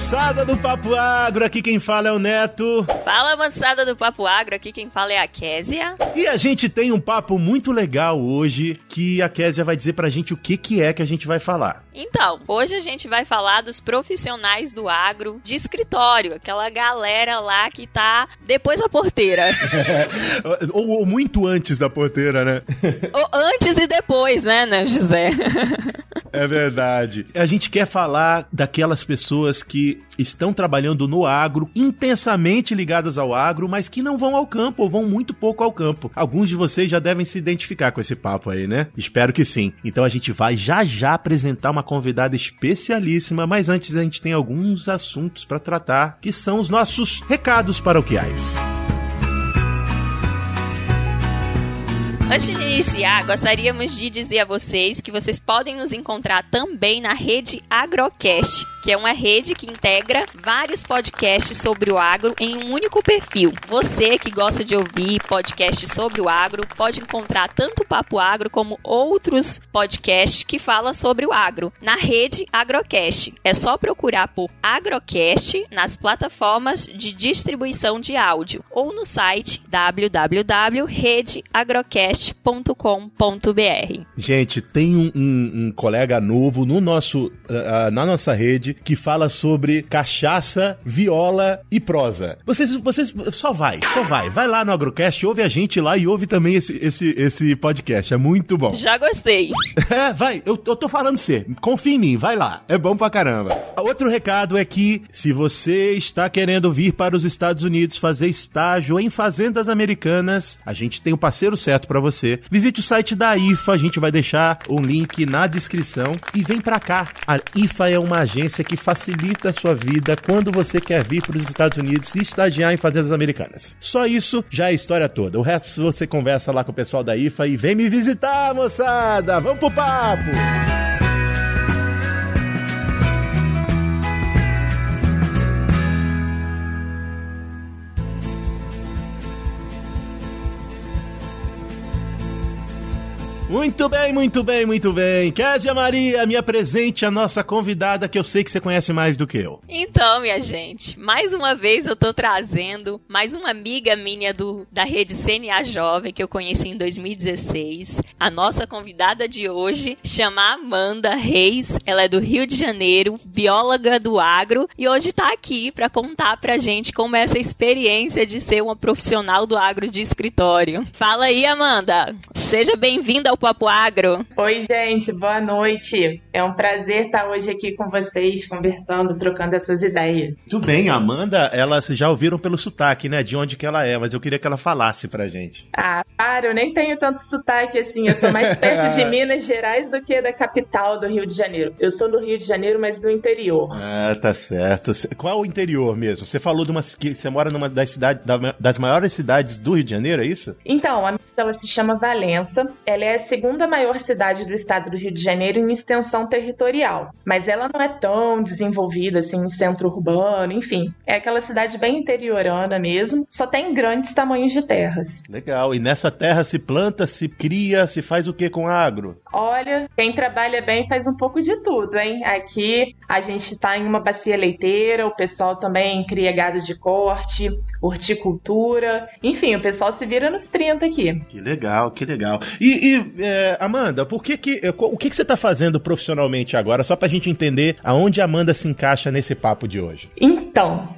Moçada do Papo Agro, aqui quem fala é o Neto. Fala moçada do Papo Agro, aqui quem fala é a Késia. E a gente tem um papo muito legal hoje que a Késia vai dizer pra gente o que, que é que a gente vai falar. Então, hoje a gente vai falar dos profissionais do agro de escritório, aquela galera lá que tá depois da porteira. ou, ou, muito antes da porteira, né? ou antes e depois, né, né, José? é verdade. A gente quer falar daquelas pessoas que estão trabalhando no agro, intensamente ligadas ao agro, mas que não vão ao campo ou vão muito pouco ao campo. Alguns de vocês já devem se identificar com esse papo aí, né? Espero que sim. Então a gente vai já já apresentar uma convidada especialíssima, mas antes a gente tem alguns assuntos para tratar, que são os nossos recados paroquiais. Antes de iniciar, gostaríamos de dizer a vocês que vocês podem nos encontrar também na rede Agrocast, que é uma rede que integra vários podcasts sobre o agro em um único perfil. Você que gosta de ouvir podcasts sobre o agro pode encontrar tanto o Papo Agro como outros podcasts que falam sobre o agro na rede Agrocast. É só procurar por Agrocast nas plataformas de distribuição de áudio ou no site www.redeagrocast podcast.com.br. Gente, tem um, um, um, colega novo no nosso, uh, na nossa rede que fala sobre cachaça, viola e prosa. Vocês, vocês só vai, só vai. Vai lá no Agrocast, ouve a gente lá e ouve também esse, esse, esse podcast. É muito bom. Já gostei. É, vai. Eu, eu tô falando você. Confia em mim, vai lá. É bom pra caramba. Outro recado é que se você está querendo vir para os Estados Unidos fazer estágio em fazendas americanas, a gente tem o um parceiro certo para você você. Visite o site da IFA, a gente vai deixar o link na descrição e vem para cá. A IFA é uma agência que facilita a sua vida quando você quer vir para os Estados Unidos e estagiar em fazendas americanas. Só isso já é a história toda. O resto você conversa lá com o pessoal da IFA e vem me visitar, moçada. Vamos pro papo. Muito bem, muito bem, muito bem. Késia Maria, me apresente a nossa convidada que eu sei que você conhece mais do que eu. Então, minha gente, mais uma vez eu tô trazendo mais uma amiga minha do, da rede CNA Jovem que eu conheci em 2016. A nossa convidada de hoje chama Amanda Reis. Ela é do Rio de Janeiro, bióloga do agro e hoje tá aqui para contar pra gente como é essa experiência de ser uma profissional do agro de escritório. Fala aí, Amanda. Seja bem-vinda ao Papo Agro. Oi, gente, boa noite. É um prazer estar hoje aqui com vocês, conversando, trocando essas ideias. Tudo bem, a Amanda, elas já ouviram pelo sotaque, né, de onde que ela é, mas eu queria que ela falasse pra gente. Ah, para, eu nem tenho tanto sotaque assim, eu sou mais perto de Minas Gerais do que da capital do Rio de Janeiro. Eu sou do Rio de Janeiro, mas do interior. Ah, tá certo. Qual o interior mesmo? Você falou de uma que você mora numa das cidades das maiores cidades do Rio de Janeiro, é isso? Então, a ela se chama Valença. Ela é segunda maior cidade do estado do Rio de Janeiro em extensão territorial, mas ela não é tão desenvolvida assim em centro urbano, enfim. É aquela cidade bem interiorana mesmo, só tem grandes tamanhos de terras. Legal. E nessa terra se planta, se cria, se faz o que com agro? Olha, quem trabalha bem faz um pouco de tudo, hein? Aqui a gente está em uma bacia leiteira, o pessoal também cria gado de corte, horticultura, enfim, o pessoal se vira nos 30 aqui. Que legal, que legal. E, e é, Amanda, por que que, o que, que você está fazendo profissionalmente agora, só para a gente entender aonde a Amanda se encaixa nesse papo de hoje? Então,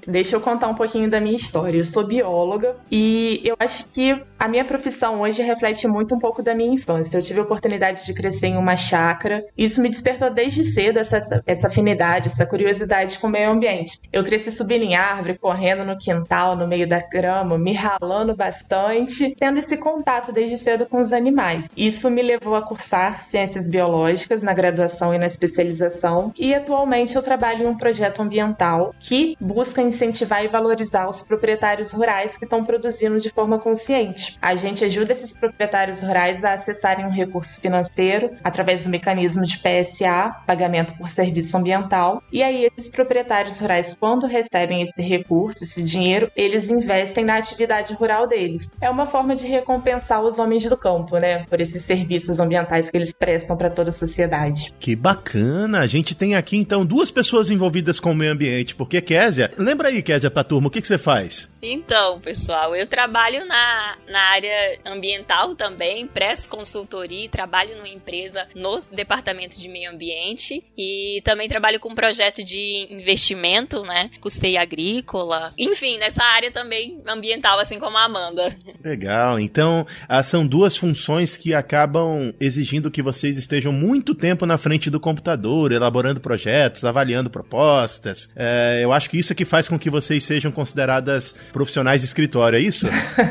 deixa eu contar um pouquinho da minha história. Eu sou bióloga e eu acho que a minha profissão hoje reflete muito um pouco da minha infância. Eu tive a oportunidade de crescer em uma chácara. Isso me despertou desde cedo essa, essa afinidade, essa curiosidade com o meio ambiente. Eu cresci subindo em árvore, correndo no quintal, no meio da grama, me ralando bastante, tendo esse contato desde cedo com os animais. Isso me levou a cursar ciências biológicas na graduação e na especialização, e atualmente eu trabalho em um projeto ambiental que busca incentivar e valorizar os proprietários rurais que estão produzindo de forma consciente. A gente ajuda esses proprietários rurais a acessarem um recurso financeiro através do mecanismo de PSA, pagamento por serviço ambiental. E aí esses proprietários rurais, quando recebem esse recurso, esse dinheiro, eles investem na atividade rural deles. É uma forma de recompensar os homens do campo, né, por esses serviços ambientais que eles prestam para toda a sociedade. Que bacana! A gente tem aqui então duas pessoas envolvidas com o meio ambiente, porque Késia, lembra aí, Késia, pra turma, o que, que você faz? Então, pessoal, eu trabalho na, na área ambiental também, presto consultoria, trabalho numa empresa no departamento de meio ambiente e também trabalho com um projeto de investimento, né? Custeio agrícola, enfim, nessa área também ambiental, assim como a Amanda. Legal, então ah, são duas funções que acabam exigindo que vocês estejam muito tempo na frente do computador, elaborando projetos, avaliando propostas. É, eu acho que isso é que faz com que vocês sejam consideradas profissionais de escritório, é isso?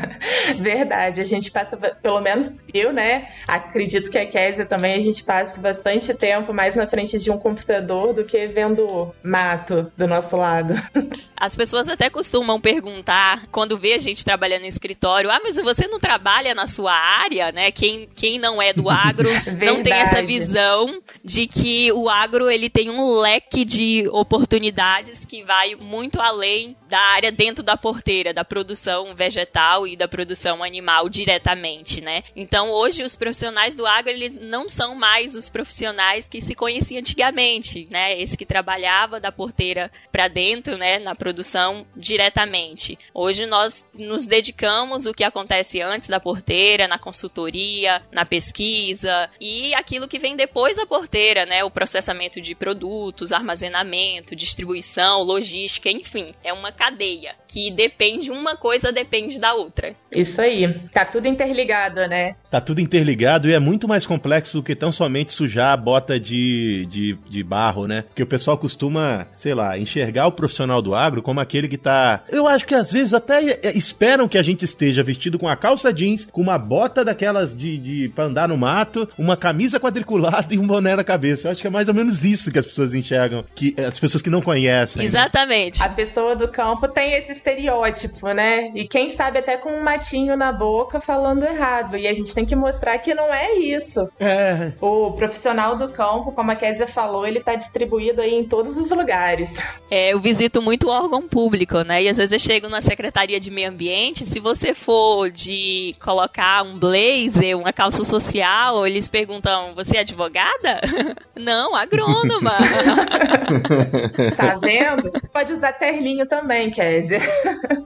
Verdade, a gente passa, pelo menos eu, né? Acredito que a Kézia também, a gente passa bastante tempo mais na frente de um computador do que vendo mato do nosso lado. As pessoas até costumam perguntar, quando vê a gente trabalhando em escritório, ah, mas você não trabalha na sua área, né? Quem, quem não é do agro não tem essa visão de que o agro ele tem um leque de oportunidades que vai muito além da área dentro da porteira, da produção vegetal e da produção animal diretamente, né? Então, hoje os profissionais do agro, eles não são mais os profissionais que se conheciam antigamente, né? Esse que trabalhava da porteira para dentro, né, na produção diretamente. Hoje nós nos dedicamos o que acontece antes da porteira, na consultoria, na pesquisa e aquilo que vem depois da porteira, né? O processamento de produtos, armazenamento, distribuição, logística, enfim, é uma cadeia que depende uma coisa depende da outra. Isso aí. Tá tudo interligado, né? Tá tudo interligado e é muito mais complexo do que tão somente sujar a bota de, de, de barro, né? Porque o pessoal costuma, sei lá, enxergar o profissional do agro como aquele que tá. Eu acho que às vezes até esperam que a gente esteja vestido com a calça jeans, com uma bota daquelas de, de pra andar no mato, uma camisa quadriculada e um boné na cabeça. Eu acho que é mais ou menos isso que as pessoas enxergam, que as pessoas que não conhecem. Né? Exatamente. Né? A pessoa do campo tem esse estereótipo, né? E quem sabe até com um matinho na boca falando errado. E a gente tem que mostrar que não é isso. É. O profissional do campo, como a Kézia falou, ele tá distribuído aí em todos os lugares. É, eu visito muito órgão público, né? E às vezes eu chego na Secretaria de Meio Ambiente, se você for de colocar um blazer, uma calça social, eles perguntam, você é advogada? não, agrônoma. tá vendo? Pode usar terninho também, Kézia.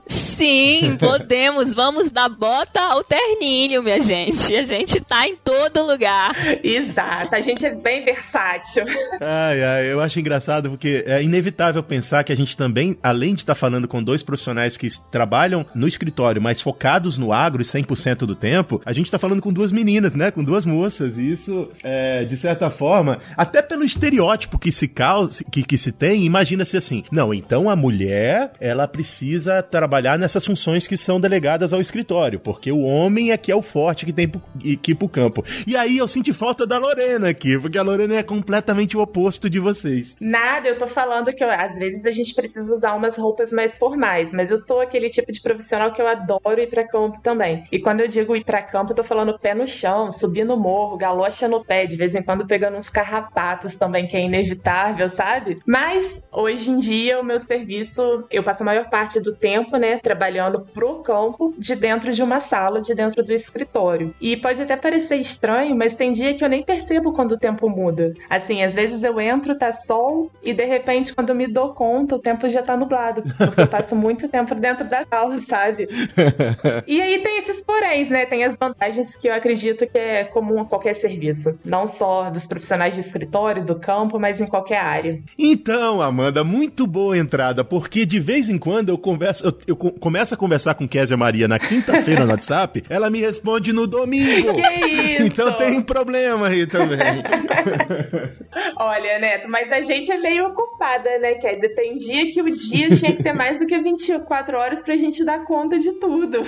Sim, podemos. Vamos da bota ao terninho, minha gente. A gente tá em todo lugar. Exato, a gente é bem versátil. Ai, ai, eu acho engraçado porque é inevitável pensar que a gente também, além de estar tá falando com dois profissionais que trabalham no escritório, mas focados no agro 100% do tempo, a gente tá falando com duas meninas, né? Com duas moças. E isso, é, de certa forma, até pelo estereótipo que se causa, que, que se tem, imagina-se assim: não, então a mulher, ela precisa trabalhar nessas funções que são delegadas ao escritório, porque o homem é que é o forte que tem que ir pro campo. E aí eu senti falta da Lorena aqui, porque a Lorena é completamente o oposto de vocês. Nada, eu tô falando que eu, às vezes a gente precisa usar umas roupas mais formais, mas eu sou aquele tipo de profissional que eu adoro ir para campo também. E quando eu digo ir para campo, eu tô falando pé no chão, subir no morro, galocha no pé, de vez em quando pegando uns carrapatos também, que é inevitável, sabe? Mas hoje em dia o meu serviço, eu passo a maior parte do tempo, né, trabalhando pro campo, de dentro de uma sala, de dentro do escritório. E pode até parecer estranho, mas tem dia que eu nem percebo quando o tempo muda. Assim, às vezes eu entro, tá sol, e de repente, quando eu me dou conta, o tempo já tá nublado. Porque eu passo muito tempo dentro da sala, sabe? e aí tem esses poréns, né? Tem as vantagens que eu acredito que é comum a qualquer serviço. Não só dos profissionais de escritório, do campo, mas em qualquer área. Então, Amanda, muito boa entrada, porque de vez em quando eu converso, eu, eu começo a conversar com Kézia Maria na quinta-feira no WhatsApp, ela me responde no domingo. Que isso? Então tem problema aí também. Olha, Neto, mas a gente é meio ocupada, né? Dizer, tem dia que o dia tinha que ter mais do que 24 horas pra gente dar conta de tudo.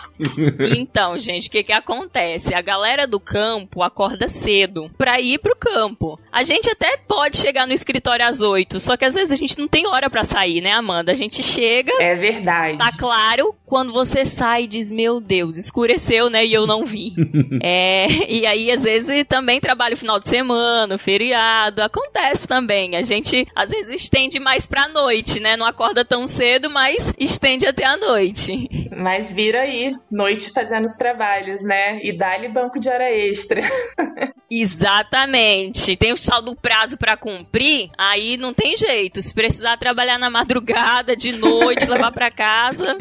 então, gente, o que que acontece? A galera do campo acorda cedo pra ir pro campo. A gente até pode chegar no escritório às 8, só que às vezes a gente não tem hora para sair, né, Amanda? A gente chega. É verdade. Tá claro quando você sai e diz, meu Deus, escureceu, né? E eu não vi. é, e aí, às vezes, também trabalho final de semana, feriado, acontece também. A gente, às vezes, estende mais pra noite, né? Não acorda tão cedo, mas estende até a noite. Mas vira aí, noite fazendo os trabalhos, né? E dá-lhe banco de hora extra. Exatamente. Tem o sal do prazo para cumprir, aí não tem jeito. Se precisar trabalhar na madrugada, de noite, levar para casa,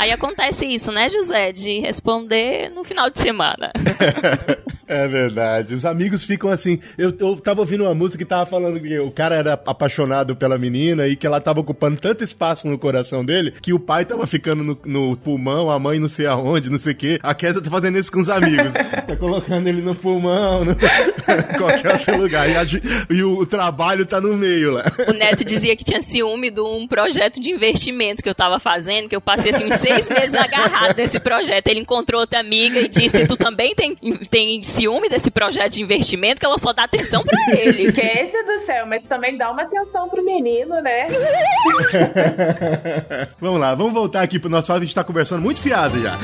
aí acontece isso, né, José? De responder no final de semana. É verdade. Os amigos ficam assim. Eu, eu tava ouvindo uma música que tava falando que o cara era apaixonado pela menina e que ela tava ocupando tanto espaço no coração dele que o pai tava ficando no, no pulmão, a mãe não sei aonde, não sei o quê. A Kézia tá fazendo isso com os amigos. tá colocando ele no pulmão, no... qualquer outro lugar. E, a, e o, o, trabalho tá no meio lá. O Neto dizia que tinha ciúme de um projeto de investimento que eu tava fazendo, que eu passei assim uns seis meses agarrado nesse projeto. Ele encontrou outra amiga e disse: Tu também tem, tem ciúme desse projeto de investimento que ela só dá atenção para ele. Esquece do céu, mas também dá uma atenção pro menino, né? vamos lá, vamos voltar aqui pro nosso fato, a gente tá conversando muito fiado já.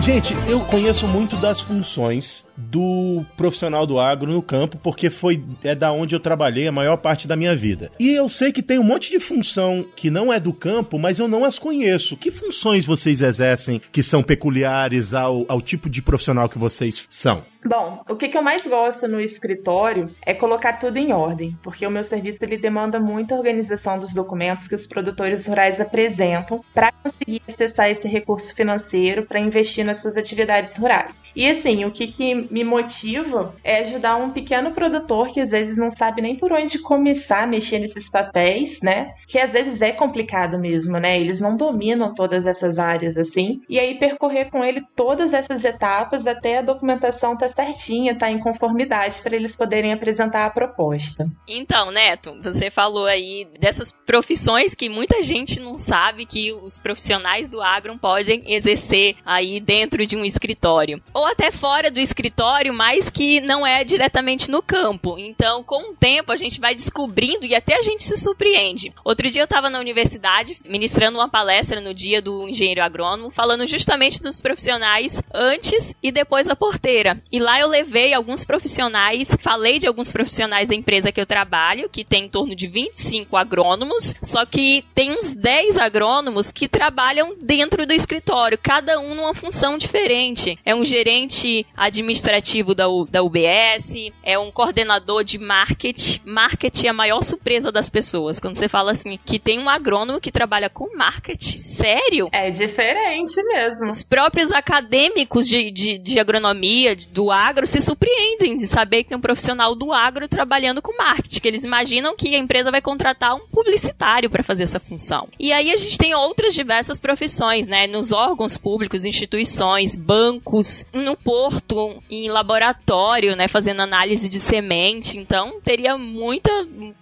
Gente, eu conheço muito das funções do profissional do agro no campo, porque foi é da onde eu trabalhei a maior parte da minha vida. E eu sei que tem um monte de função que não é do campo, mas eu não as conheço. Que funções vocês exercem que são peculiares ao, ao tipo de profissional que vocês são? Bom, o que, que eu mais gosto no escritório é colocar tudo em ordem, porque o meu serviço ele demanda muita organização dos documentos que os produtores rurais apresentam para conseguir acessar esse recurso financeiro para investir nas suas atividades rurais. E assim, o que, que me motiva é ajudar um pequeno produtor que às vezes não sabe nem por onde começar a mexer nesses papéis, né? Que às vezes é complicado mesmo, né? Eles não dominam todas essas áreas assim. E aí percorrer com ele todas essas etapas até a documentação tá certinha, tá em conformidade para eles poderem apresentar a proposta. Então, Neto, você falou aí dessas profissões que muita gente não sabe que os profissionais do agro podem exercer aí dentro de um escritório ou até fora do escritório escritório, mas que não é diretamente no campo. Então, com o tempo, a gente vai descobrindo e até a gente se surpreende. Outro dia eu estava na universidade ministrando uma palestra no dia do engenheiro agrônomo, falando justamente dos profissionais antes e depois da porteira. E lá eu levei alguns profissionais, falei de alguns profissionais da empresa que eu trabalho, que tem em torno de 25 agrônomos, só que tem uns 10 agrônomos que trabalham dentro do escritório, cada um numa função diferente. É um gerente administrativo administrativo da, U, da UBS, é um coordenador de marketing. Marketing é a maior surpresa das pessoas. Quando você fala assim, que tem um agrônomo que trabalha com marketing. Sério? É diferente mesmo. Os próprios acadêmicos de, de, de agronomia, do agro, se surpreendem de saber que tem um profissional do agro trabalhando com marketing, que eles imaginam que a empresa vai contratar um publicitário para fazer essa função. E aí a gente tem outras diversas profissões, né? Nos órgãos públicos, instituições, bancos, no porto, em laboratório, né, fazendo análise de semente. Então, teria muita.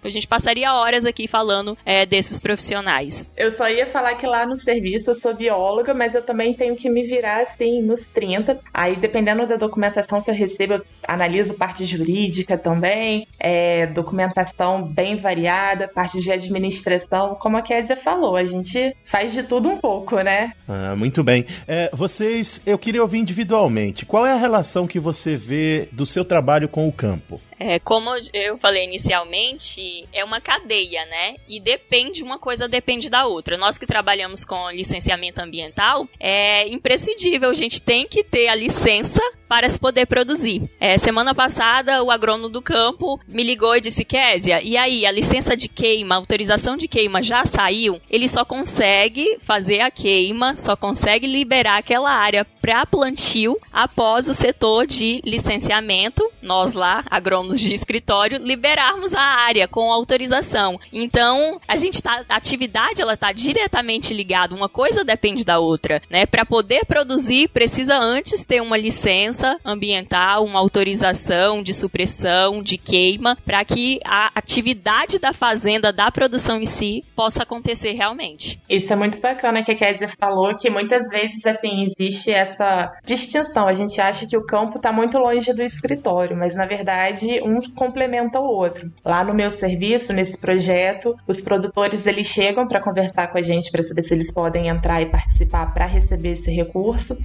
A gente passaria horas aqui falando é, desses profissionais. Eu só ia falar que lá no serviço eu sou bióloga, mas eu também tenho que me virar assim nos 30. Aí, dependendo da documentação que eu recebo, eu analiso parte jurídica também, é, documentação bem variada, parte de administração. Como a Kézia falou, a gente faz de tudo um pouco, né? Ah, muito bem. É, vocês, eu queria ouvir individualmente. Qual é a relação que você vê do seu trabalho com o campo? É, como eu falei inicialmente, é uma cadeia, né? E depende, uma coisa depende da outra. Nós que trabalhamos com licenciamento ambiental, é imprescindível, a gente tem que ter a licença para se poder produzir. É, semana passada, o agrônomo do campo me ligou e disse: Késia, e aí, a licença de queima, a autorização de queima já saiu? Ele só consegue fazer a queima, só consegue liberar aquela área para plantio após o setor de licenciamento, nós lá, agrônomos de escritório, liberarmos a área com autorização. Então, a gente tá, a atividade ela está diretamente ligada, uma coisa depende da outra, né? Para poder produzir, precisa antes ter uma licença licença ambiental, uma autorização de supressão, de queima, para que a atividade da fazenda, da produção em si, possa acontecer realmente. Isso é muito bacana que a Kézia falou, que muitas vezes, assim, existe essa distinção. A gente acha que o campo está muito longe do escritório, mas na verdade que um complementa o outro. Lá no meu serviço, nesse projeto, os produtores eles chegam para conversar com a gente para saber se eles podem entrar e participar para receber esse recurso.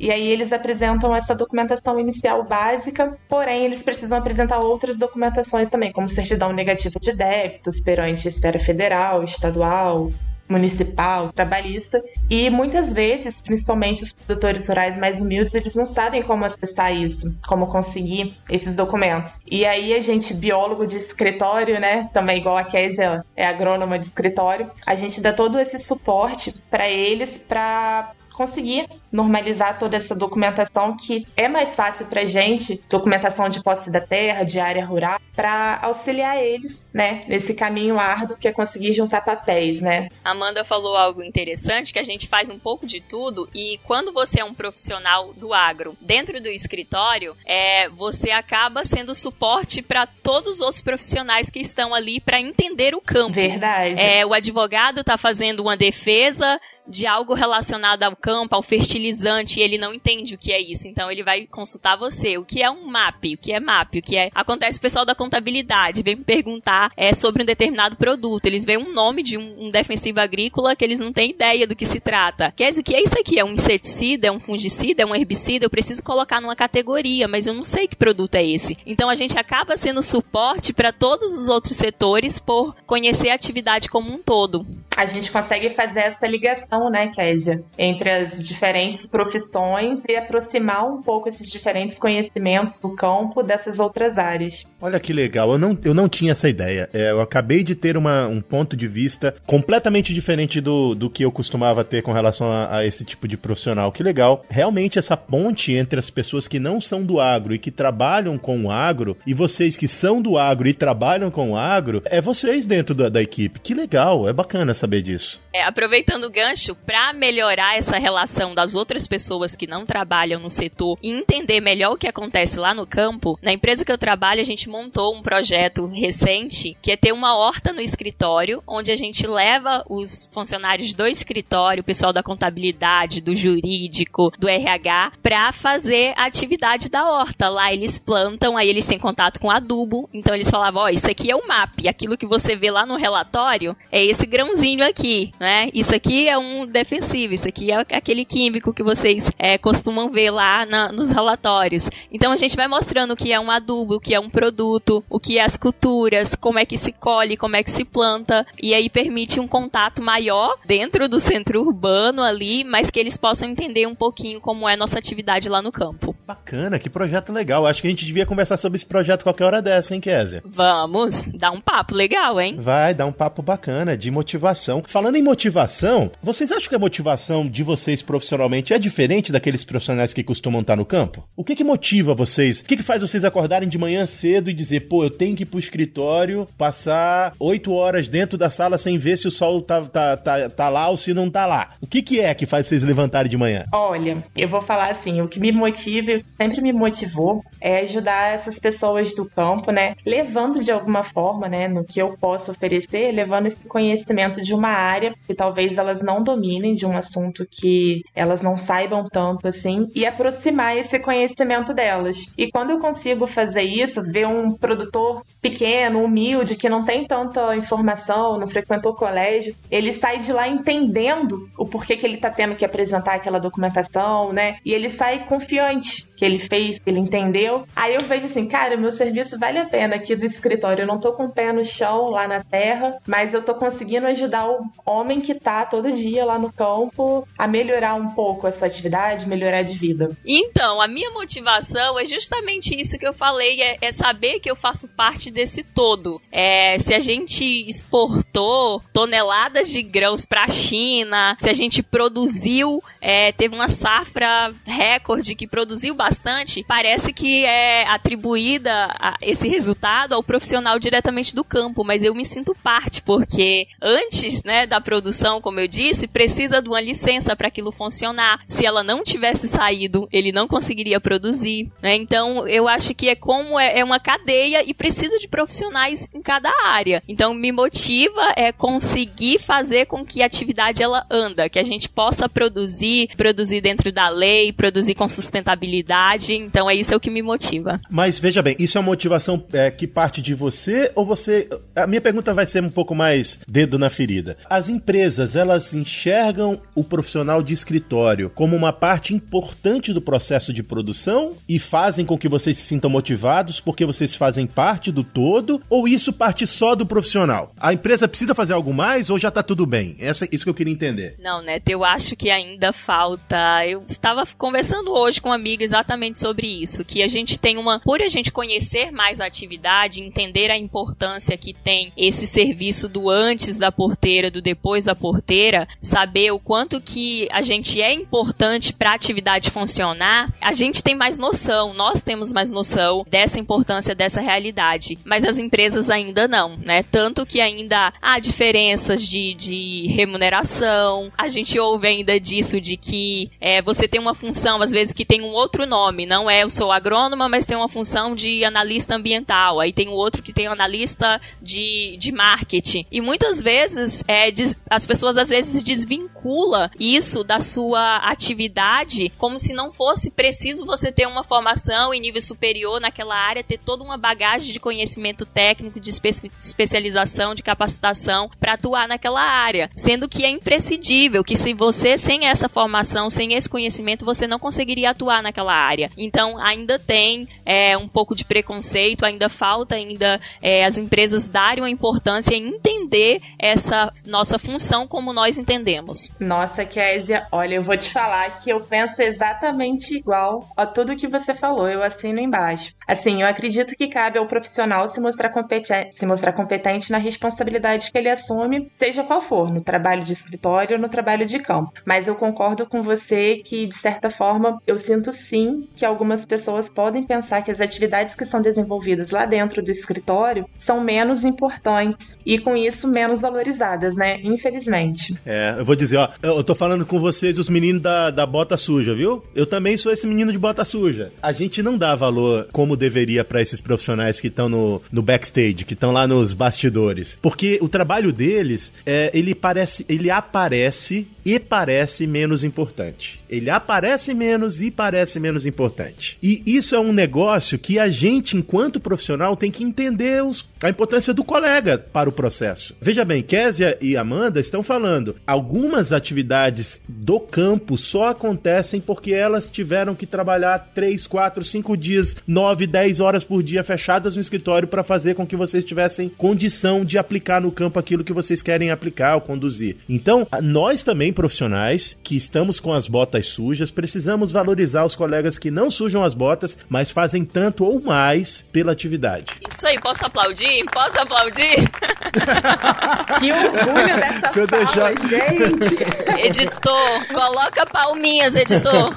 E aí eles apresentam essa documentação inicial básica, porém eles precisam apresentar outras documentações também, como certidão negativa de débitos perante a esfera federal, estadual, municipal, trabalhista, e muitas vezes, principalmente os produtores rurais mais humildes, eles não sabem como acessar isso, como conseguir esses documentos. E aí a gente, biólogo de escritório, né, também igual a Kézia é agrônoma de escritório, a gente dá todo esse suporte para eles para conseguir normalizar toda essa documentação que é mais fácil para gente, documentação de posse da terra, de área rural, para auxiliar eles, né, nesse caminho árduo que é conseguir juntar papéis, né? Amanda falou algo interessante que a gente faz um pouco de tudo e quando você é um profissional do agro dentro do escritório, é você acaba sendo suporte para todos os outros profissionais que estão ali para entender o campo. Verdade. É, o advogado está fazendo uma defesa de algo relacionado ao campo, ao fertilizante, e ele não entende o que é isso. Então ele vai consultar você. O que é um MAP? O que é MAP? O que é. Acontece o pessoal da contabilidade vem me perguntar é, sobre um determinado produto. Eles veem um nome de um, um defensivo agrícola que eles não têm ideia do que se trata. Quer dizer, o que é isso aqui? É um inseticida? É um fungicida? É um herbicida? Eu preciso colocar numa categoria, mas eu não sei que produto é esse. Então a gente acaba sendo suporte para todos os outros setores por conhecer a atividade como um todo. A gente consegue fazer essa ligação né, Késia, entre as diferentes profissões e aproximar um pouco esses diferentes conhecimentos do campo dessas outras áreas. Olha que legal, eu não, eu não tinha essa ideia. É, eu acabei de ter uma, um ponto de vista completamente diferente do, do que eu costumava ter com relação a, a esse tipo de profissional. Que legal. Realmente, essa ponte entre as pessoas que não são do agro e que trabalham com o agro, e vocês que são do agro e trabalham com o agro, é vocês dentro da, da equipe. Que legal, é bacana saber disso. É, aproveitando o gancho, para melhorar essa relação das outras pessoas que não trabalham no setor e entender melhor o que acontece lá no campo, na empresa que eu trabalho, a gente montou um projeto recente que é ter uma horta no escritório, onde a gente leva os funcionários do escritório, o pessoal da contabilidade, do jurídico, do RH, para fazer a atividade da horta. Lá eles plantam, aí eles têm contato com adubo, então eles falavam: Ó, oh, isso aqui é o MAP, aquilo que você vê lá no relatório é esse grãozinho aqui, né? Isso aqui é um defensivo, isso aqui é aquele químico que vocês é, costumam ver lá na, nos relatórios. Então a gente vai mostrando o que é um adubo, o que é um produto, o que é as culturas, como é que se colhe, como é que se planta, e aí permite um contato maior dentro do centro urbano ali, mas que eles possam entender um pouquinho como é nossa atividade lá no campo. Bacana, que projeto legal. Acho que a gente devia conversar sobre esse projeto qualquer hora dessa, hein, Kézia? Vamos, dá um papo legal, hein? Vai, dá um papo bacana de motivação. Falando em motivação, vocês acham que a motivação de vocês profissionalmente é diferente daqueles profissionais que costumam estar no campo? O que que motiva vocês? O que que faz vocês acordarem de manhã cedo e dizer, pô, eu tenho que ir pro escritório, passar oito horas dentro da sala sem ver se o sol tá, tá, tá, tá lá ou se não tá lá? O que que é que faz vocês levantarem de manhã? Olha, eu vou falar assim, o que me motiva, sempre me motivou, é ajudar essas pessoas do campo, né? Levando de alguma forma, né, no que eu posso oferecer, levando esse conhecimento de uma área que talvez elas não dominem, de um assunto que elas não saibam tanto assim, e aproximar esse conhecimento delas. E quando eu consigo fazer isso, ver um produtor pequeno, humilde, que não tem tanta informação, não frequentou colégio, ele sai de lá entendendo o porquê que ele tá tendo que apresentar aquela documentação, né? E ele sai confiante que ele fez, que ele entendeu. Aí eu vejo assim, cara, meu serviço vale a pena aqui do escritório. Eu não tô com o pé no chão lá na terra, mas eu tô conseguindo ajudar o homem que tá todo dia lá no campo a melhorar um pouco a sua atividade, melhorar de vida. Então, a minha motivação é justamente isso que eu falei, é, é saber que eu faço parte desse todo. É, se a gente exportou toneladas de grãos para a China, se a gente produziu, é, teve uma safra recorde que produziu bastante, parece que é atribuída esse resultado ao profissional diretamente do campo, mas eu me sinto parte, porque antes né, da produção, como eu disse, precisa de uma licença para aquilo funcionar. Se ela não tivesse saído, ele não conseguiria produzir. Né? Então, eu acho que é como é, é uma cadeia e precisa de profissionais em cada área. Então, me motiva é conseguir fazer com que a atividade ela anda, que a gente possa produzir produzir, produzir dentro da lei, produzir com sustentabilidade. Então é isso é o que me motiva. Mas veja bem, isso é uma motivação é, que parte de você ou você. A minha pergunta vai ser um pouco mais dedo na ferida. As empresas, elas enxergam o profissional de escritório como uma parte importante do processo de produção e fazem com que vocês se sintam motivados porque vocês fazem parte do todo? Ou isso parte só do profissional? A empresa precisa fazer algo mais ou já tá tudo bem? Essa, isso que eu queria entender. Não, Neto, eu acho que ainda falta. Eu estava conversando hoje com um amigo exatamente sobre isso, que a gente tem uma. Por a gente conhecer mais a atividade, entender a importância que tem esse serviço do antes da porteira, do depois da porteira, saber o quanto que a gente é importante para a atividade funcionar, a gente tem mais noção, nós temos mais noção dessa importância dessa realidade. Mas as empresas ainda não, né? Tanto que ainda há diferenças de, de remuneração, a gente ouve ainda disso de que é, você tem uma função, às vezes, que tem um outro nome, não é eu sou agrônoma, mas tem uma função de analista ambiental, aí tem o outro que tem analista de, de marketing. E muitas vezes é, as pessoas às vezes desvincula isso da sua atividade como se não fosse preciso você ter uma formação em nível superior naquela área, ter toda uma bagagem de conhecimento técnico, de espe especialização, de capacitação para atuar naquela área, sendo que é imprescindível que se você sem essa formação, sem esse conhecimento, você não conseguiria atuar naquela área. Então ainda tem é, um pouco de preconceito, ainda falta ainda é, as empresas darem uma importância em entender essa nossa função como nós entendemos. Nossa, Késia, olha, eu vou te falar que eu penso exatamente igual a tudo que você falou, eu assino embaixo. Assim, eu acredito que cabe ao profissional se mostrar competente, se mostrar competente na responsabilidade que ele assume, seja qual for, no trabalho de escritório ou no trabalho de campo. Mas eu concordo com você que, de certa forma, eu sinto sim que algumas pessoas podem pensar que as atividades que são desenvolvidas lá dentro do escritório são menos importantes e, com isso, menos valorizadas, né? Infelizmente. É, eu vou dizer, ó, eu tô falando com vocês, os meninos da, da bota suja, viu? Eu também sou esse menino de bota suja. A gente não dá valor como deveria para esses profissionais que estão no, no backstage, que estão lá nos bastidores. Porque o trabalho deles, é, ele parece, ele aparece e parece menos importante. Ele aparece menos e parece menos importante. E isso é um negócio que a gente, enquanto profissional, tem que entender os, a importância do colega para o processo. Veja bem, Késia e Amanda estão falando, algumas atividades do campo só acontecem porque elas tiveram que trabalhar 3, 4, 5 dias, 9, 10 horas por dia fechadas no escritório para fazer com que vocês tivessem condição de aplicar no campo aquilo que vocês querem aplicar ou conduzir. Então, nós também profissionais que estamos com as botas sujas, precisamos valorizar os colegas que não sujam as botas, mas fazem tanto ou mais pela atividade. Isso aí, posso aplaudir? Posso aplaudir? que orgulho dessa se eu fala, deixar... gente! Editor, coloca palminhas, editor.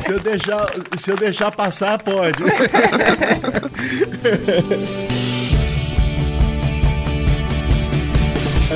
se, eu deixar, se eu deixar passar, pode.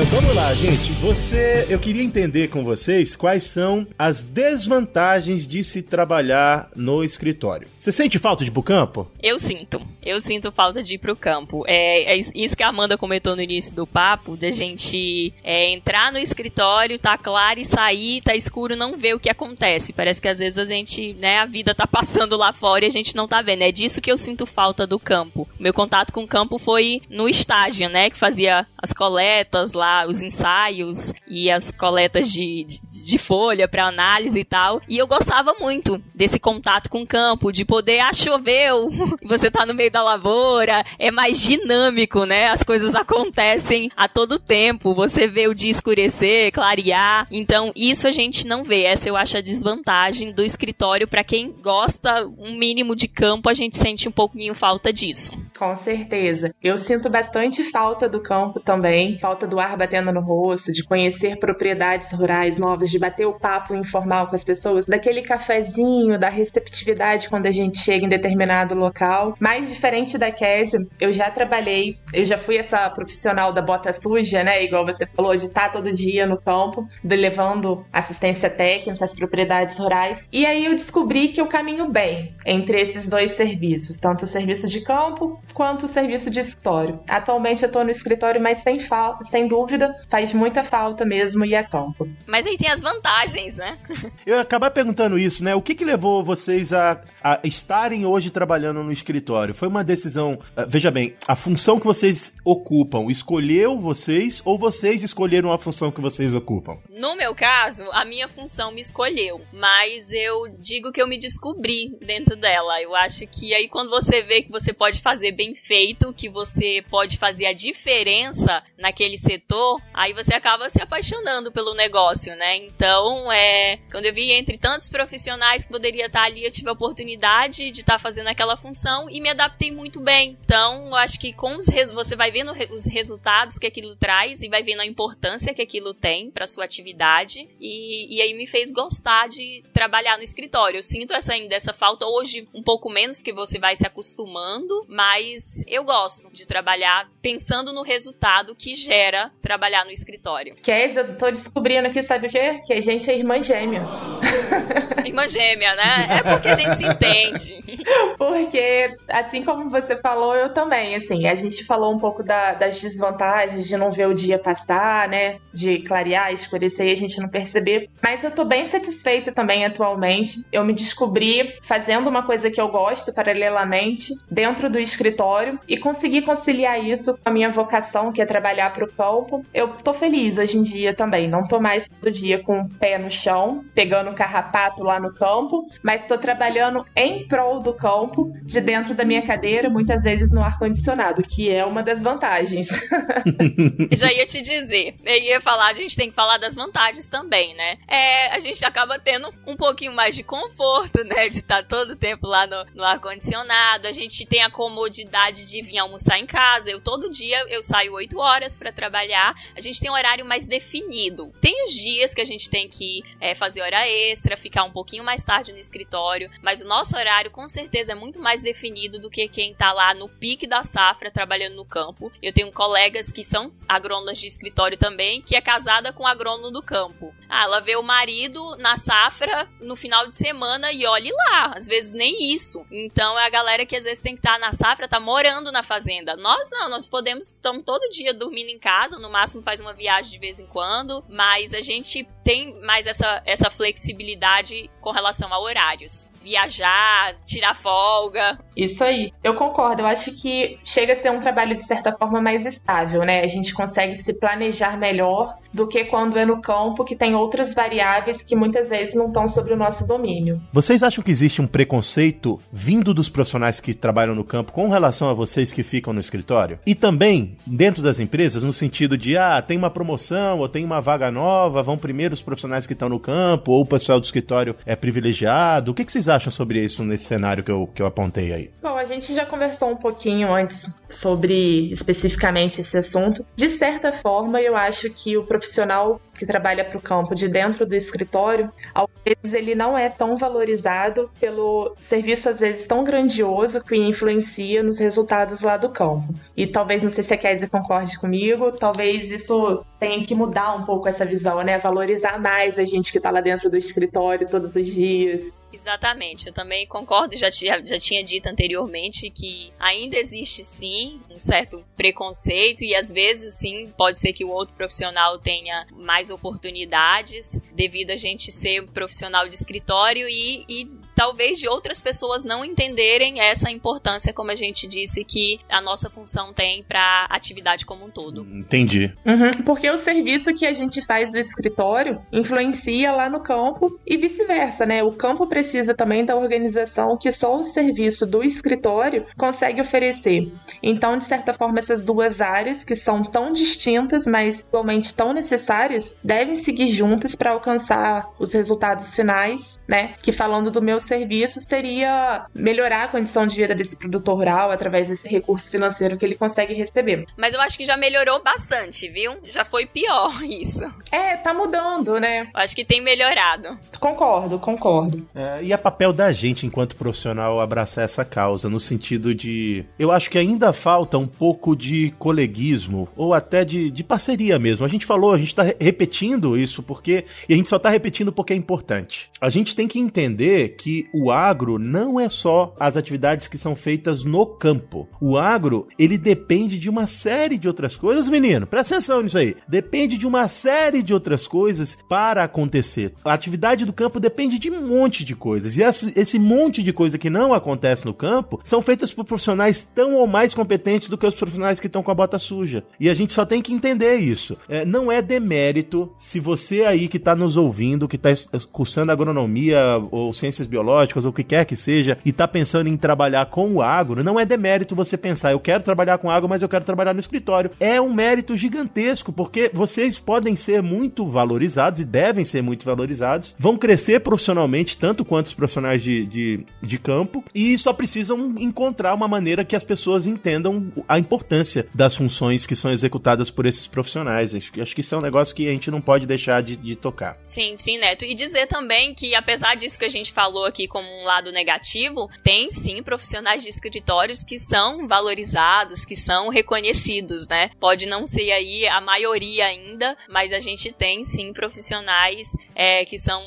vamos lá, gente. Você, eu queria entender com vocês quais são as desvantagens de se trabalhar no escritório. Você sente falta de ir pro campo? Eu sinto. Eu sinto falta de ir pro campo. É, é isso que a Amanda comentou no início do papo, da gente é, entrar no escritório, tá claro e sair, tá escuro, não ver o que acontece. Parece que às vezes a gente, né, a vida tá passando lá fora e a gente não tá vendo. É disso que eu sinto falta do campo. Meu contato com o campo foi no estágio, né, que fazia as coletas lá lá os ensaios e as coletas de, de, de folha para análise e tal. E eu gostava muito desse contato com o campo, de poder, ah, choveu, você tá no meio da lavoura, é mais dinâmico, né? As coisas acontecem a todo tempo, você vê o dia escurecer, clarear. Então, isso a gente não vê. Essa eu acho a desvantagem do escritório para quem gosta um mínimo de campo, a gente sente um pouquinho falta disso. Com certeza. Eu sinto bastante falta do campo também, falta do ar batendo no rosto, de conhecer propriedades rurais novas, de bater o papo informal com as pessoas, daquele cafezinho, da receptividade quando a gente chega em determinado local. Mais diferente da Késia, eu já trabalhei, eu já fui essa profissional da bota suja, né? Igual você falou, de estar todo dia no campo, de levando assistência técnica às propriedades rurais. E aí eu descobri que eu caminho bem entre esses dois serviços, tanto o serviço de campo quanto o serviço de escritório. Atualmente eu estou no escritório, mas sem, sem dúvida, faz muita falta mesmo ir a campo. Mas aí tem as vantagens, né? Eu ia acabar perguntando isso, né? O que que levou vocês a, a estarem hoje trabalhando no escritório? Foi uma decisão. Uh, veja bem, a função que vocês ocupam escolheu vocês ou vocês escolheram a função que vocês ocupam? No meu caso, a minha função me escolheu, mas eu digo que eu me descobri dentro dela. Eu acho que aí quando você vê que você pode fazer bem feito, que você pode fazer a diferença naquele setor, aí você acaba se apaixonando pelo negócio, né? Então, é, quando eu vi entre tantos profissionais que poderia estar ali, eu tive a oportunidade de estar fazendo aquela função e me adaptei muito bem. Então, eu acho que com os você vai vendo os resultados que aquilo traz e vai vendo a importância que aquilo tem para sua atividade e, e aí me fez gostar de trabalhar no escritório. Eu sinto essa ainda essa falta hoje um pouco menos que você vai se acostumando, mas eu gosto de trabalhar pensando no resultado que gera trabalhar no escritório. Kes, eu tô descobrindo aqui, sabe o quê? Que a gente é irmã gêmea. Irmã gêmea, né? É porque a gente se entende. Porque, assim como você falou, eu também, assim, a gente falou um pouco da, das desvantagens de não ver o dia passar, né? De clarear, escurecer e a gente não perceber. Mas eu tô bem satisfeita também atualmente. Eu me descobri fazendo uma coisa que eu gosto paralelamente dentro do escritório e consegui conciliar isso com a minha vocação, que é trabalhar pro campo. Eu tô feliz hoje em dia também. Não tô mais todo dia com o pé no chão, pegando carrapato lá no campo, mas tô trabalhando em prol do campo, de dentro da minha cadeira, muitas vezes no ar-condicionado, que é uma das vantagens. Já ia te dizer, eu ia falar, a gente tem que falar das vantagens também, né? É, a gente acaba tendo um pouquinho mais de conforto, né? De estar tá todo o tempo lá no, no ar-condicionado, a gente tem a comodidade de vir almoçar em casa. Eu todo dia eu saio 8 horas para trabalhar, a gente tem um horário mais definido. Tem os dias que a gente tem que é, fazer hora extra, ficar um pouquinho mais tarde no escritório, mas o nosso horário com certeza é muito mais definido do que quem tá lá no pique da safra trabalhando no campo. Eu tenho colegas que são agrônomas de escritório também, que é casada com agrônomo do campo. Ah, ela vê o marido na safra no final de semana e olhe lá, às vezes nem isso. Então é a galera que às vezes tem que estar tá na safra, tá morando na fazenda. Nós não, nós podemos, estamos todo dia dormindo em casa, no máximo faz uma viagem de vez em quando, mas a gente tem mais essa, essa flexibilidade com relação a horários viajar, tirar folga. Isso aí. Eu concordo. Eu acho que chega a ser um trabalho de certa forma mais estável, né? A gente consegue se planejar melhor do que quando é no campo que tem outras variáveis que muitas vezes não estão sobre o nosso domínio. Vocês acham que existe um preconceito vindo dos profissionais que trabalham no campo com relação a vocês que ficam no escritório? E também dentro das empresas, no sentido de, ah, tem uma promoção ou tem uma vaga nova, vão primeiro os profissionais que estão no campo ou o pessoal do escritório é privilegiado. O que, que vocês acham sobre isso nesse cenário que eu, que eu apontei aí? Bom, a gente já conversou um pouquinho antes sobre especificamente esse assunto. De certa forma, eu acho que o profissional que trabalha para o campo de dentro do escritório, às vezes ele não é tão valorizado pelo serviço às vezes tão grandioso que influencia nos resultados lá do campo. E talvez, não sei se a Kézia concorde comigo, talvez isso tenha que mudar um pouco essa visão, né? Valorizar mais a gente que está lá dentro do escritório todos os dias. Exatamente, eu também concordo, já tinha, já tinha dito anteriormente que ainda existe sim um certo preconceito e às vezes sim pode ser que o outro profissional tenha mais oportunidades devido a gente ser um profissional de escritório e, e talvez de outras pessoas não entenderem essa importância, como a gente disse, que a nossa função tem para a atividade como um todo. Entendi. Uhum, porque o serviço que a gente faz do escritório influencia lá no campo e vice-versa, né? O campo precisa precisa também da organização que só o serviço do escritório consegue oferecer. Então, de certa forma, essas duas áreas, que são tão distintas, mas igualmente tão necessárias, devem seguir juntas para alcançar os resultados finais, né? Que falando do meu serviço, seria melhorar a condição de vida desse produtor rural através desse recurso financeiro que ele consegue receber. Mas eu acho que já melhorou bastante, viu? Já foi pior isso. É, tá mudando, né? Eu acho que tem melhorado. Concordo, concordo. É, e é papel da gente, enquanto profissional, abraçar essa causa, no sentido de. Eu acho que ainda falta um pouco de coleguismo, ou até de, de parceria mesmo. A gente falou, a gente tá repetindo repetindo isso porque. E a gente só tá repetindo porque é importante. A gente tem que entender que o agro não é só as atividades que são feitas no campo. O agro, ele depende de uma série de outras coisas, menino. Presta atenção nisso aí. Depende de uma série de outras coisas para acontecer. A atividade do campo depende de um monte de coisas. E esse monte de coisa que não acontece no campo são feitas por profissionais tão ou mais competentes do que os profissionais que estão com a bota suja. E a gente só tem que entender isso. É, não é demérito se você aí que está nos ouvindo, que está cursando agronomia ou ciências biológicas ou o que quer que seja e está pensando em trabalhar com o agro, não é demérito você pensar, eu quero trabalhar com agro, mas eu quero trabalhar no escritório. É um mérito gigantesco, porque vocês podem ser muito valorizados e devem ser muito valorizados, vão crescer profissionalmente tanto quanto os profissionais de, de, de campo e só precisam encontrar uma maneira que as pessoas entendam a importância das funções que são executadas por esses profissionais. Acho que isso é um negócio que a gente não pode deixar de, de tocar. Sim, sim, Neto. E dizer também que, apesar disso que a gente falou aqui como um lado negativo, tem sim profissionais de escritórios que são valorizados, que são reconhecidos, né? Pode não ser aí a maioria ainda, mas a gente tem sim profissionais é, que são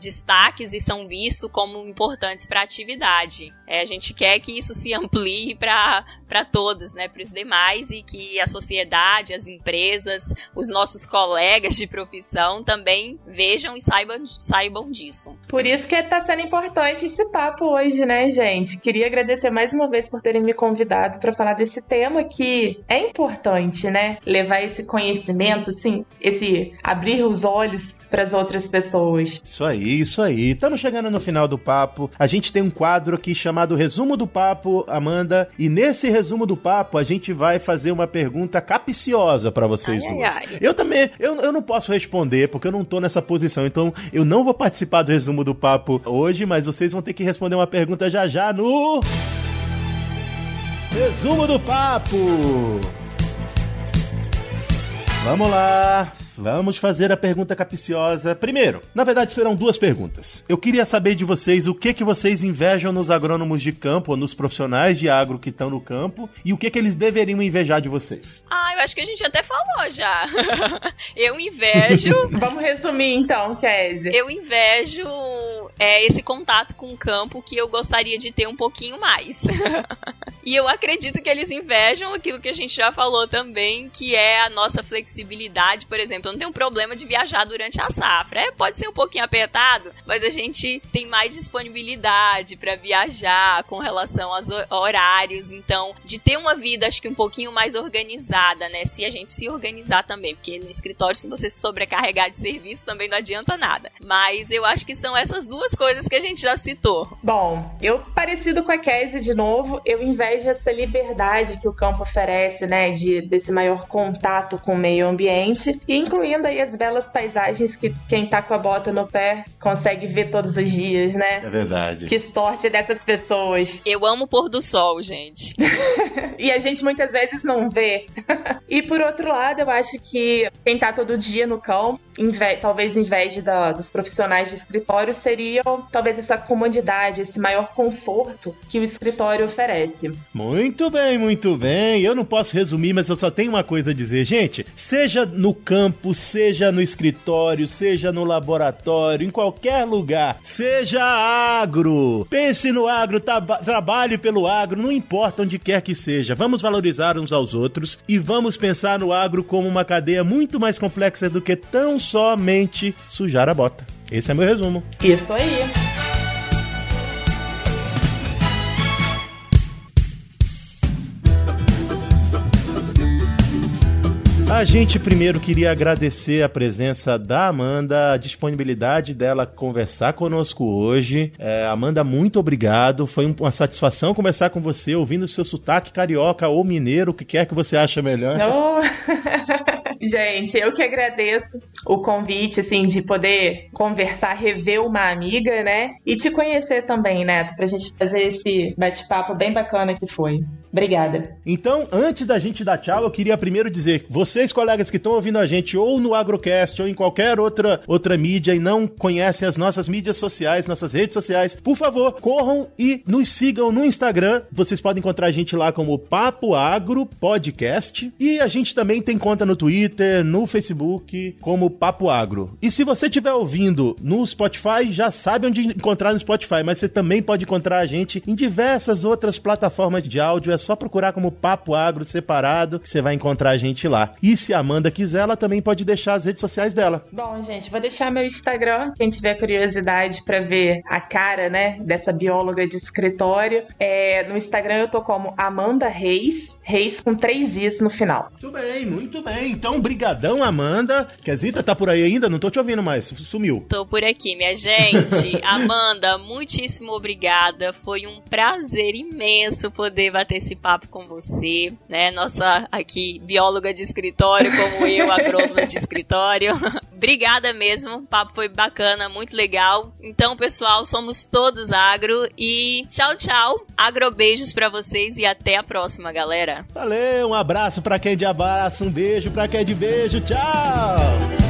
destaques e são vistos como importantes para a atividade. É, a gente quer que isso se amplie para todos, né, para os demais e que a sociedade, as empresas, os nossos colegas de profissão também vejam e saibam, saibam disso. Por isso que está sendo importante esse papo hoje, né, gente? Queria agradecer mais uma vez por terem me convidado para falar desse tema que é importante, né? Levar esse conhecimento, sim, esse abrir os olhos para as outras pessoas. Isso aí isso aí. Estamos chegando no final do papo. A gente tem um quadro aqui chamado Resumo do Papo, Amanda. E nesse resumo do papo, a gente vai fazer uma pergunta capiciosa para vocês ai, duas. Ai, ai. Eu também, eu, eu não posso responder porque eu não tô nessa posição. Então, eu não vou participar do resumo do papo hoje, mas vocês vão ter que responder uma pergunta já já no. Resumo do papo! Vamos lá! Vamos fazer a pergunta capiciosa. Primeiro, na verdade serão duas perguntas. Eu queria saber de vocês o que que vocês invejam nos agrônomos de campo, ou nos profissionais de agro que estão no campo, e o que que eles deveriam invejar de vocês. Ah, eu acho que a gente até falou já. eu invejo. Vamos resumir então, Kézia. Eu invejo é, esse contato com o campo que eu gostaria de ter um pouquinho mais. e eu acredito que eles invejam aquilo que a gente já falou também, que é a nossa flexibilidade, por exemplo não tenho problema de viajar durante a safra. É, pode ser um pouquinho apertado, mas a gente tem mais disponibilidade para viajar com relação aos horários. Então, de ter uma vida, acho que um pouquinho mais organizada, né? Se a gente se organizar também, porque no escritório, se você se sobrecarregar de serviço, também não adianta nada. Mas eu acho que são essas duas coisas que a gente já citou. Bom, eu parecido com a Casey de novo, eu invejo essa liberdade que o campo oferece, né? De, desse maior contato com o meio ambiente. E, incluindo aí as belas paisagens que quem tá com a bota no pé consegue ver todos os dias, né? É verdade. Que sorte dessas pessoas. Eu amo o pôr do sol, gente. e a gente muitas vezes não vê. e por outro lado, eu acho que quem tá todo dia no campo, talvez inveja da, dos profissionais de escritório, seria talvez essa comodidade, esse maior conforto que o escritório oferece. Muito bem, muito bem. Eu não posso resumir, mas eu só tenho uma coisa a dizer. Gente, seja no campo, campo, seja no escritório, seja no laboratório, em qualquer lugar, seja agro. Pense no agro, trabalhe pelo agro, não importa onde quer que seja. Vamos valorizar uns aos outros e vamos pensar no agro como uma cadeia muito mais complexa do que tão somente sujar a bota. Esse é meu resumo. Isso aí. A gente primeiro queria agradecer a presença da Amanda, a disponibilidade dela conversar conosco hoje. É, Amanda, muito obrigado. Foi uma satisfação conversar com você, ouvindo o seu sotaque carioca ou mineiro, o que quer que você acha melhor. Oh. Gente, eu que agradeço o convite, assim, de poder conversar, rever uma amiga, né? E te conhecer também, Neto, pra gente fazer esse bate-papo bem bacana que foi. Obrigada. Então, antes da gente dar tchau, eu queria primeiro dizer, vocês, colegas que estão ouvindo a gente ou no Agrocast ou em qualquer outra, outra mídia e não conhecem as nossas mídias sociais, nossas redes sociais, por favor, corram e nos sigam no Instagram. Vocês podem encontrar a gente lá como Papo Agro Podcast. E a gente também tem conta no Twitter no Facebook, como Papo Agro. E se você estiver ouvindo no Spotify, já sabe onde encontrar no Spotify, mas você também pode encontrar a gente em diversas outras plataformas de áudio. É só procurar como Papo Agro separado que você vai encontrar a gente lá. E se a Amanda quiser, ela também pode deixar as redes sociais dela. Bom, gente, vou deixar meu Instagram. Quem tiver curiosidade para ver a cara, né, dessa bióloga de escritório, é, no Instagram eu tô como Amanda Reis, Reis com três Is no final. Muito bem, muito bem. Então, brigadão, Amanda. Zita tá por aí ainda? Não tô te ouvindo mais. Sumiu. Tô por aqui, minha gente. Amanda, muitíssimo obrigada. Foi um prazer imenso poder bater esse papo com você, né? Nossa, aqui, bióloga de escritório, como eu, agrônoma de escritório. Obrigada mesmo, o papo foi bacana, muito legal. Então, pessoal, somos todos agro e tchau, tchau. Agrobeijos para vocês e até a próxima, galera. Valeu, um abraço para quem de abraço, um beijo para quem de beijo. Tchau.